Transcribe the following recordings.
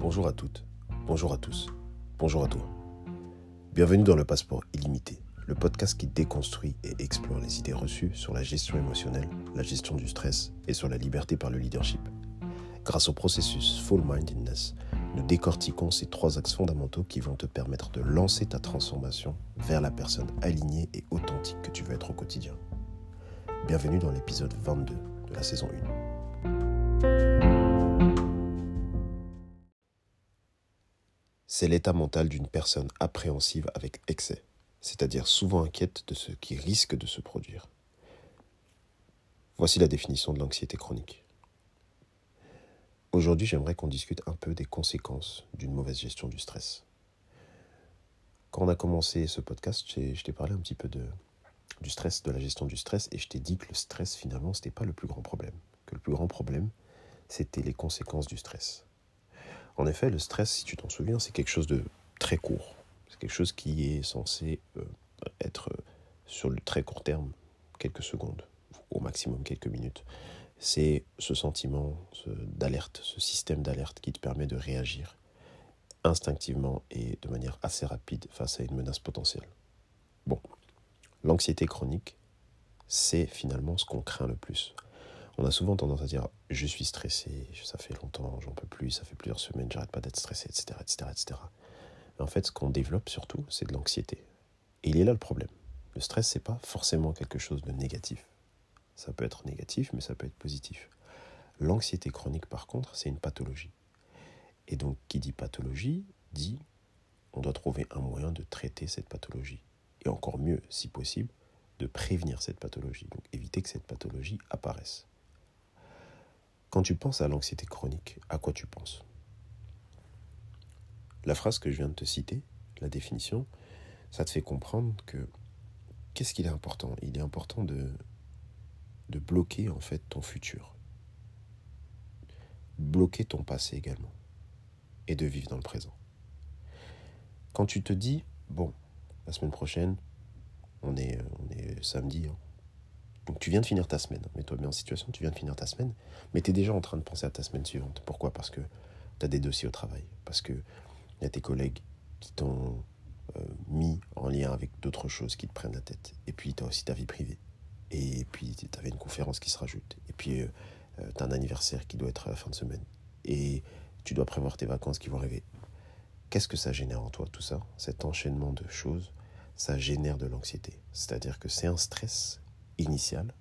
Bonjour à toutes, bonjour à tous, bonjour à toi. Bienvenue dans le Passeport illimité, le podcast qui déconstruit et explore les idées reçues sur la gestion émotionnelle, la gestion du stress et sur la liberté par le leadership. Grâce au processus Full Mindedness, nous décortiquons ces trois axes fondamentaux qui vont te permettre de lancer ta transformation vers la personne alignée et authentique que tu veux être au quotidien. Bienvenue dans l'épisode 22 de la saison 1. C'est l'état mental d'une personne appréhensive avec excès, c'est-à-dire souvent inquiète de ce qui risque de se produire. Voici la définition de l'anxiété chronique. Aujourd'hui, j'aimerais qu'on discute un peu des conséquences d'une mauvaise gestion du stress. Quand on a commencé ce podcast, je t'ai parlé un petit peu de, du stress, de la gestion du stress, et je t'ai dit que le stress, finalement, ce n'était pas le plus grand problème. Que le plus grand problème, c'était les conséquences du stress. En effet, le stress, si tu t'en souviens, c'est quelque chose de très court. C'est quelque chose qui est censé euh, être sur le très court terme, quelques secondes, au maximum quelques minutes. C'est ce sentiment d'alerte, ce système d'alerte qui te permet de réagir instinctivement et de manière assez rapide face à une menace potentielle. Bon, l'anxiété chronique, c'est finalement ce qu'on craint le plus on a souvent tendance à dire je suis stressé, ça fait longtemps, j'en peux plus, ça fait plusieurs semaines, j'arrête pas d'être stressé, etc., etc., etc. Mais en fait, ce qu'on développe surtout, c'est de l'anxiété. Et il est là le problème. Le stress, c'est pas forcément quelque chose de négatif. Ça peut être négatif, mais ça peut être positif. L'anxiété chronique, par contre, c'est une pathologie. Et donc, qui dit pathologie, dit on doit trouver un moyen de traiter cette pathologie. Et encore mieux, si possible, de prévenir cette pathologie. Donc, éviter que cette pathologie apparaisse. Quand tu penses à l'anxiété chronique, à quoi tu penses? La phrase que je viens de te citer, la définition, ça te fait comprendre que qu'est-ce qu'il est important? Il est important de, bloquer en fait ton futur. Bloquer ton passé également. Et de vivre dans le présent. Quand tu te dis, bon, la semaine prochaine, on est, on est samedi, hein, donc tu viens de finir ta semaine, mets-toi bien en situation, tu viens de finir ta semaine, mais tu es déjà en train de penser à ta semaine suivante. Pourquoi? Parce que tu as des dossiers au travail, parce que y a tes collègues qui t'ont euh, mis en lien avec d'autres choses qui te prennent la tête. Et puis tu as aussi ta vie privée. Et puis tu avais une conférence qui se rajoute. Et puis euh, euh, tu as un anniversaire qui doit être à la fin de semaine. Et tu dois prévoir tes vacances qui vont arriver. Qu'est-ce que ça génère en toi tout ça? Cet enchaînement de choses, ça génère de l'anxiété. C'est-à-dire que c'est un stress initial,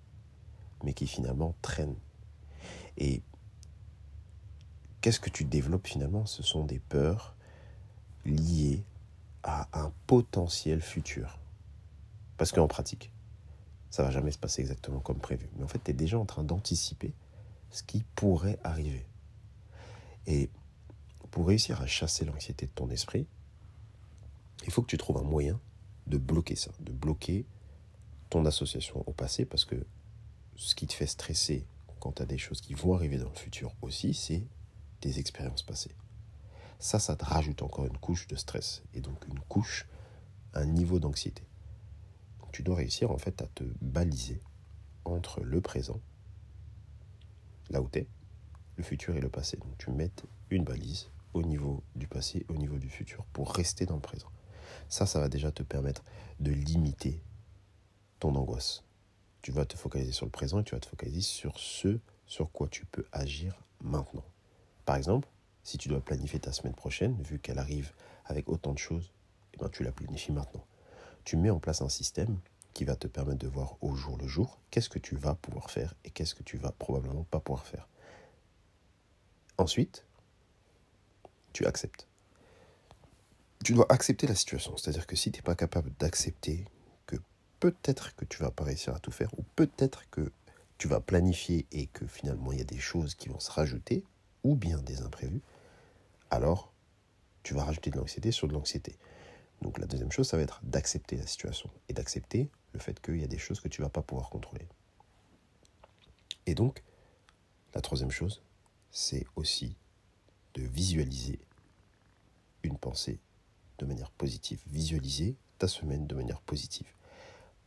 mais qui finalement traîne. Et qu'est-ce que tu développes finalement? Ce sont des peurs liées à un potentiel futur. Parce qu'en pratique, ça va jamais se passer exactement comme prévu. Mais en fait, tu es déjà en train d'anticiper ce qui pourrait arriver. Et pour réussir à chasser l'anxiété de ton esprit, il faut que tu trouves un moyen de bloquer ça, de bloquer ton association au passé, parce que ce qui te fait stresser quand tu as des choses qui vont arriver dans le futur aussi, c'est des expériences passées. Ça, ça te rajoute encore une couche de stress, et donc une couche, un niveau d'anxiété. Tu dois réussir en fait à te baliser entre le présent, là où tu es, le futur et le passé. Donc tu mets une balise au niveau du passé, au niveau du futur, pour rester dans le présent. Ça, ça va déjà te permettre de limiter ton angoisse. Tu vas te focaliser sur le présent et tu vas te focaliser sur ce sur quoi tu peux agir maintenant. Par exemple, si tu dois planifier ta semaine prochaine, vu qu'elle arrive avec autant de choses, eh ben, tu la planifies maintenant. Tu mets en place un système qui va te permettre de voir au jour le jour qu'est-ce que tu vas pouvoir faire et qu'est-ce que tu vas probablement pas pouvoir faire. Ensuite, tu acceptes. Tu dois accepter la situation. C'est-à-dire que si tu n'es pas capable d'accepter peut-être que tu vas pas réussir à tout faire, ou peut-être que tu vas planifier et que finalement il y a des choses qui vont se rajouter, ou bien des imprévus, alors tu vas rajouter de l'anxiété sur de l'anxiété. Donc la deuxième chose, ça va être d'accepter la situation et d'accepter le fait qu'il y a des choses que tu vas pas pouvoir contrôler. Et donc, la troisième chose, c'est aussi de visualiser une pensée de manière positive. Visualiser ta semaine de manière positive.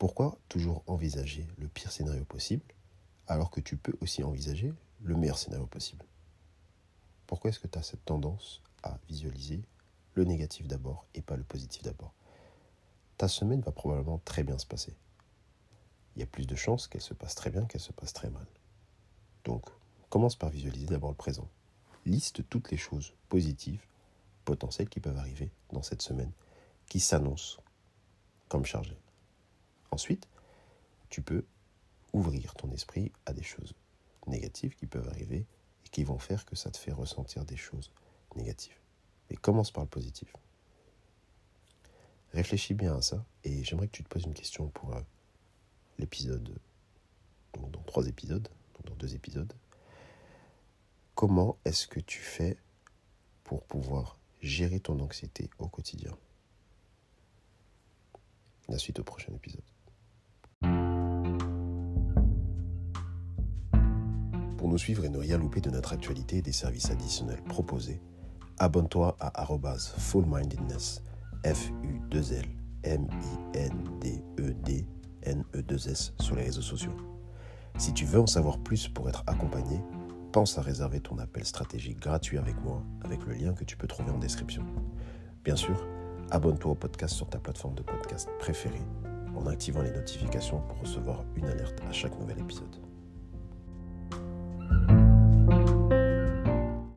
Pourquoi toujours envisager le pire scénario possible alors que tu peux aussi envisager le meilleur scénario possible? Pourquoi est-ce que tu as cette tendance à visualiser le négatif d'abord et pas le positif d'abord? Ta semaine va probablement très bien se passer. Il y a plus de chances qu'elle se passe très bien qu'elle se passe très mal. Donc, commence par visualiser d'abord le présent. Liste toutes les choses positives, potentielles qui peuvent arriver dans cette semaine, qui s'annoncent comme chargées. Ensuite, tu peux ouvrir ton esprit à des choses négatives qui peuvent arriver et qui vont faire que ça te fait ressentir des choses négatives. Mais commence par le positif. Réfléchis bien à ça et j'aimerais que tu te poses une question pour euh, l'épisode, donc dans trois épisodes, donc dans deux épisodes. Comment est-ce que tu fais pour pouvoir gérer ton anxiété au quotidien? La suite au prochain épisode. Pour nous suivre et ne rien louper de notre actualité et des services additionnels proposés, abonne-toi à fullmindedness, F-U-2-L, M-I-N-D-E-D-N-E-2-S sur les réseaux sociaux. Si tu veux en savoir plus pour être accompagné, pense à réserver ton appel stratégique gratuit avec moi, avec le lien que tu peux trouver en description. Bien sûr, abonne-toi au podcast sur ta plateforme de podcast préférée en activant les notifications pour recevoir une alerte à chaque nouvel épisode.